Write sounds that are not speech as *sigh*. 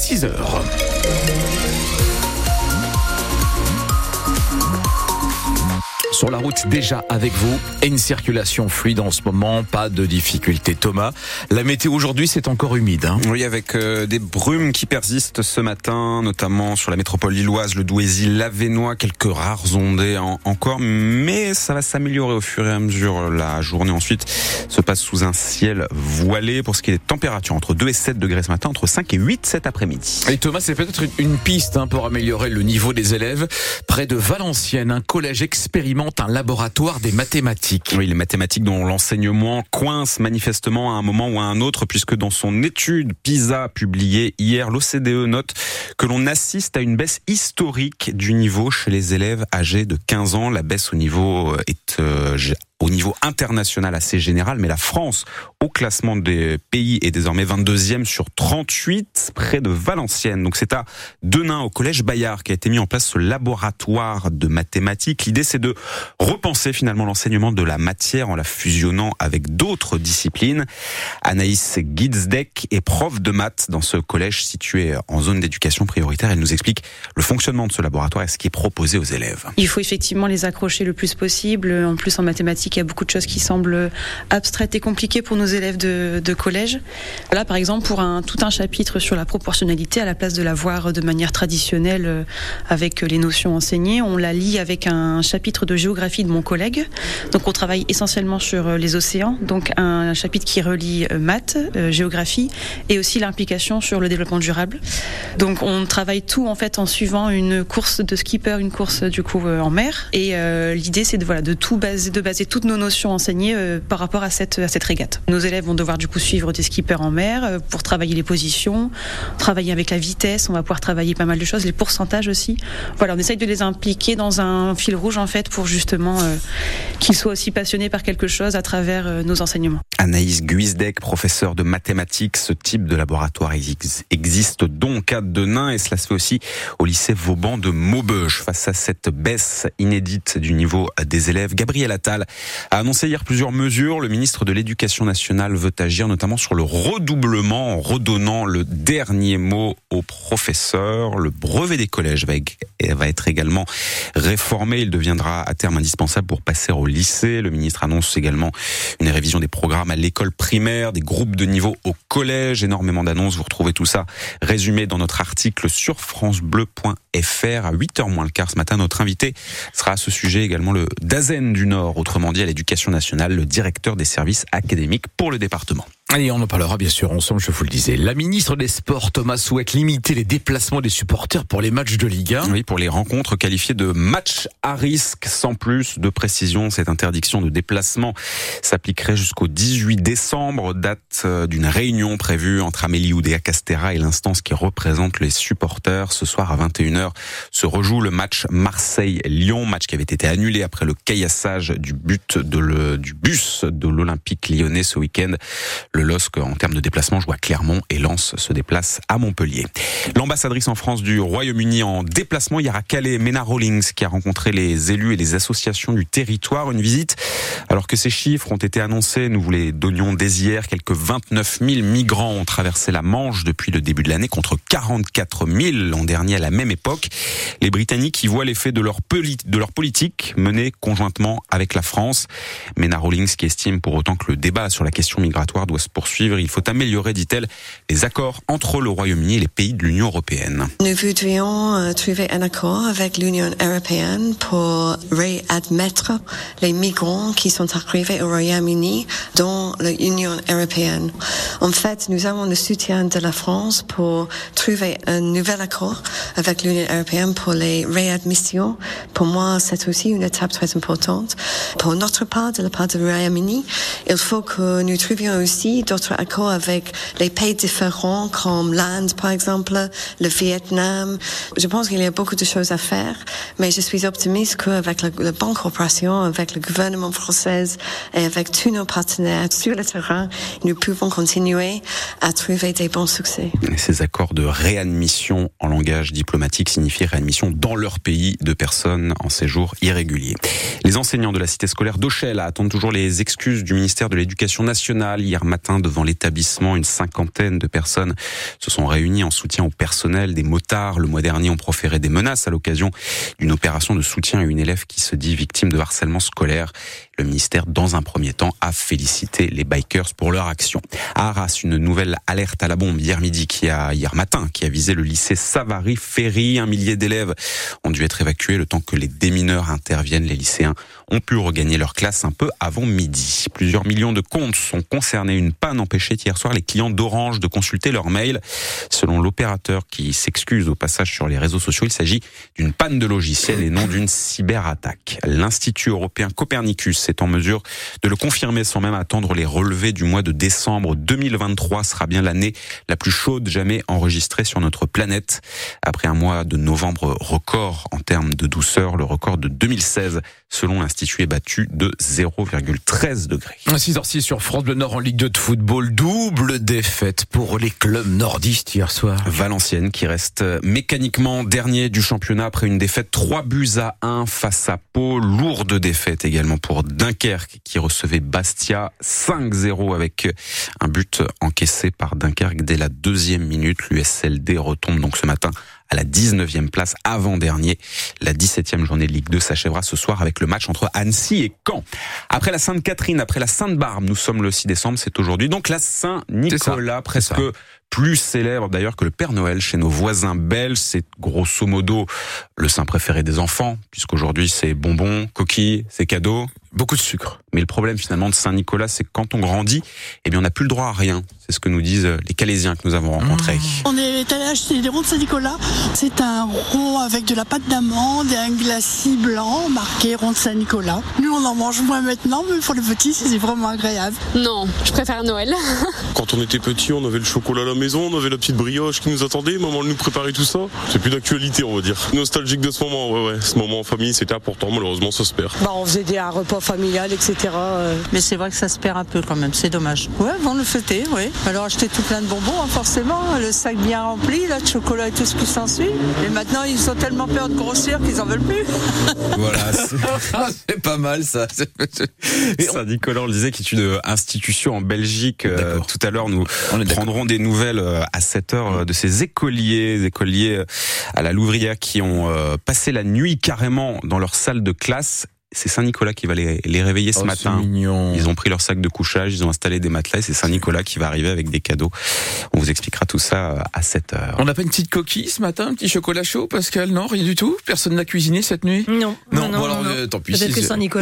6 heures. Sur la route déjà avec vous et une circulation fluide en ce moment, pas de difficulté. Thomas, la météo aujourd'hui c'est encore humide. Hein oui, avec euh, des brumes qui persistent ce matin, notamment sur la métropole lilloise, le Douaisis, l'Avenois, quelques rares ondées encore, mais ça va s'améliorer au fur et à mesure. La journée ensuite se passe sous un ciel voilé pour ce qui est des températures entre 2 et 7 degrés ce matin, entre 5 et 8 cet après-midi. Et Thomas, c'est peut-être une piste hein, pour améliorer le niveau des élèves. Près de Valenciennes, un collège expérimental un laboratoire des mathématiques. Oui, les mathématiques dont l'enseignement coince manifestement à un moment ou à un autre, puisque dans son étude PISA publiée hier, l'OCDE note que l'on assiste à une baisse historique du niveau chez les élèves âgés de 15 ans. La baisse au niveau est euh, au niveau international assez général, mais la France, au classement des pays, est désormais 22e sur 38, près de Valenciennes. Donc c'est à Denain, au collège Bayard, qui a été mis en place ce laboratoire de mathématiques. L'idée, c'est de repenser finalement l'enseignement de la matière en la fusionnant avec d'autres disciplines. Anaïs Gidsdeck est prof de maths dans ce collège situé en zone d'éducation prioritaire. Elle nous explique le fonctionnement de ce laboratoire et ce qui est proposé aux élèves. Il faut effectivement les accrocher le plus possible. En plus, en mathématiques, il y a beaucoup de choses qui semblent abstraites et compliquées pour nos élèves de, collège. Là, par exemple, pour un, tout un chapitre sur la proportionnalité, à la place de la voir de manière traditionnelle euh, avec les notions enseignées, on la lit avec un chapitre de géographie de mon collègue. Donc, on travaille essentiellement sur euh, les océans, donc un chapitre qui relie euh, maths, géographie et aussi l'implication sur le développement durable. Donc, on travaille tout en fait en suivant une course de skipper, une course du coup en mer. Et l'idée, c'est de voilà de tout baser, de baser tout nos notions enseignées euh, par rapport à cette, à cette régate. Nos élèves vont devoir du coup suivre des skippers en mer euh, pour travailler les positions, travailler avec la vitesse, on va pouvoir travailler pas mal de choses, les pourcentages aussi. Voilà, on essaye de les impliquer dans un fil rouge en fait pour justement euh, qu'ils soient aussi passionnés par quelque chose à travers nos enseignements. Anaïs Guisdec, professeur de mathématiques, ce type de laboratoire existe donc à Denain et cela se fait aussi au lycée Vauban de Maubeuge. Face à cette baisse inédite du niveau des élèves, Gabriel Attal a annoncé hier plusieurs mesures. Le ministre de l'Éducation nationale veut agir notamment sur le redoublement en redonnant le dernier mot aux professeurs. Le brevet des collèges va être également réformé. Il deviendra à terme indispensable pour passer au lycée. Le ministre annonce également une révision des programmes à l'école primaire, des groupes de niveau au collège. Énormément d'annonces. Vous retrouvez tout ça résumé dans notre article sur francebleu.fr à 8h moins le quart ce matin. Notre invité sera à ce sujet également le Dazen du Nord, autrement dit à l'éducation nationale, le directeur des services académiques pour le département. Allez, on en parlera bien sûr ensemble, je vous le disais. La ministre des Sports, Thomas, souhaite limiter les déplacements des supporters pour les matchs de Ligue 1. Oui, pour les rencontres qualifiées de matchs à risque, sans plus de précision. Cette interdiction de déplacement s'appliquerait jusqu'au 18 décembre, date euh, d'une réunion prévue entre Amélie Oudéa Castera et l'instance qui représente les supporters. Ce soir à 21h se rejoue le match Marseille-Lyon, match qui avait été annulé après le caillassage du but de le, du bus de l'Olympique lyonnais ce week-end. En termes de déplacement, joue à Clermont et Lens se déplace à Montpellier. L'ambassadrice en France du Royaume-Uni en déplacement hier à Calais, Mena Rawlings, qui a rencontré les élus et les associations du territoire. Une visite, alors que ces chiffres ont été annoncés, nous vous les donnions dès hier, quelques 29 000 migrants ont traversé la Manche depuis le début de l'année, contre 44 000 l'an dernier à la même époque. Les Britanniques y voient l'effet de leur, de leur politique menée conjointement avec la France. Mena Rawlings qui estime pour autant que le débat sur la question migratoire doit se poursuivre. Il faut améliorer, dit-elle, les accords entre le Royaume-Uni et les pays de l'Union européenne. Nous voudrions euh, trouver un accord avec l'Union européenne pour réadmettre les migrants qui sont arrivés au Royaume-Uni dans l'Union européenne. En fait, nous avons le soutien de la France pour trouver un nouvel accord avec l'Union européenne pour les réadmissions. Pour moi, c'est aussi une étape très importante. Pour notre part, de la part du Royaume-Uni, il faut que nous trouvions aussi d'autres accords avec les pays différents comme l'Inde, par exemple, le Vietnam. Je pense qu'il y a beaucoup de choses à faire, mais je suis optimiste qu'avec la, la bonne coopération, avec le gouvernement français et avec tous nos partenaires sur le terrain, nous pouvons continuer à trouver des bons succès. ces accords de réadmission en langage diplomatique signifient réadmission dans leur pays de personnes en séjour irrégulier. Les enseignants de la cité scolaire d'Auchel attendent toujours les excuses du ministère de l'Éducation nationale. Hier matin, devant l'établissement. Une cinquantaine de personnes se sont réunies en soutien au personnel. Des motards, le mois dernier, ont proféré des menaces à l'occasion d'une opération de soutien à une élève qui se dit victime de harcèlement scolaire. Le ministère, dans un premier temps, a félicité les bikers pour leur action. À Arras, une nouvelle alerte à la bombe hier midi, qui a, hier matin, qui a visé le lycée Savary-Ferry. Un millier d'élèves ont dû être évacués le temps que les démineurs interviennent. Les lycéens ont pu regagner leur classe un peu avant midi. Plusieurs millions de comptes sont concernés. Une panne empêchait hier soir les clients d'Orange de consulter leur mail. Selon l'opérateur qui s'excuse au passage sur les réseaux sociaux, il s'agit d'une panne de logiciel et non d'une cyberattaque. L'Institut européen Copernicus est en mesure de le confirmer sans même attendre les relevés du mois de décembre. 2023 sera bien l'année la plus chaude jamais enregistrée sur notre planète. Après un mois de novembre record en termes de douceur, le record de 2016 selon l'Institut est battu de 0,13 degrés. 6h06 sur France Bleu Nord en Ligue 2 de football. Double défaite pour les clubs nordistes hier soir. Valenciennes qui reste mécaniquement dernier du championnat après une défaite 3 buts à 1 face à Pau. Lourde défaite également pour Dunkerque qui recevait Bastia 5-0 avec un but encaissé par Dunkerque dès la deuxième minute. L'USLD retombe donc ce matin à la 19e place avant-dernier. La 17e journée de Ligue 2 s'achèvera ce soir avec le match entre Annecy et Caen. Après la Sainte-Catherine, après la Sainte-Barbe, nous sommes le 6 décembre, c'est aujourd'hui. Donc la Saint-Nicolas, presque plus célèbre d'ailleurs que le Père Noël chez nos voisins belges. C'est grosso modo le saint préféré des enfants, puisqu'aujourd'hui c'est bonbons, coquilles, c'est cadeaux. Beaucoup de sucre. Mais le problème finalement de Saint-Nicolas, c'est que quand on grandit, eh bien on n'a plus le droit à rien. C'est ce que nous disent les Calaisiens que nous avons rencontrés. Mmh. On est allé acheter des ronds de Saint-Nicolas. C'est un rond avec de la pâte d'amande et un glacis blanc marqué rond de Saint-Nicolas. Nous on en mange moins maintenant, mais pour les petits c'est vraiment agréable. Non, je préfère Noël. *laughs* quand on était petit, on avait le chocolat à la maison, on avait la petite brioche qui nous attendait, maman nous préparait tout ça. C'est plus d'actualité on va dire. Nostalgique de ce moment, ouais ouais. Ce moment en famille c'était important, malheureusement ça se perd. Bah, on faisait des repas familial, etc. Mais c'est vrai que ça se perd un peu quand même, c'est dommage. Ouais, bon le fêter, oui. Alors acheter tout plein de bonbons, hein, forcément, le sac bien rempli, là, de chocolat et tout ce qui s'ensuit. Et maintenant, ils ont tellement peur de grossir qu'ils en veulent plus. *laughs* voilà, *laughs* c'est pas mal ça. Saint-Nicolas, on le disait, qui est une institution en Belgique. Euh, tout à l'heure, nous prendrons des nouvelles euh, à 7 heures euh, de ces écoliers, écoliers à la Louvrière qui ont passé la nuit carrément dans leur salle de classe c'est Saint-Nicolas qui va les, les réveiller ce oh, matin. Ils ont pris leur sac de couchage, ils ont installé des matelas et c'est Saint-Nicolas qui va arriver avec des cadeaux. On vous expliquera tout ça à 7 heures. On n'a pas une petite coquille ce matin, un petit chocolat chaud, Pascal? Non, rien du tout? Personne n'a cuisiné cette nuit? Non. Non, non, bon alors, non. Euh, tant pis. Peut-être que Saint-Nicolas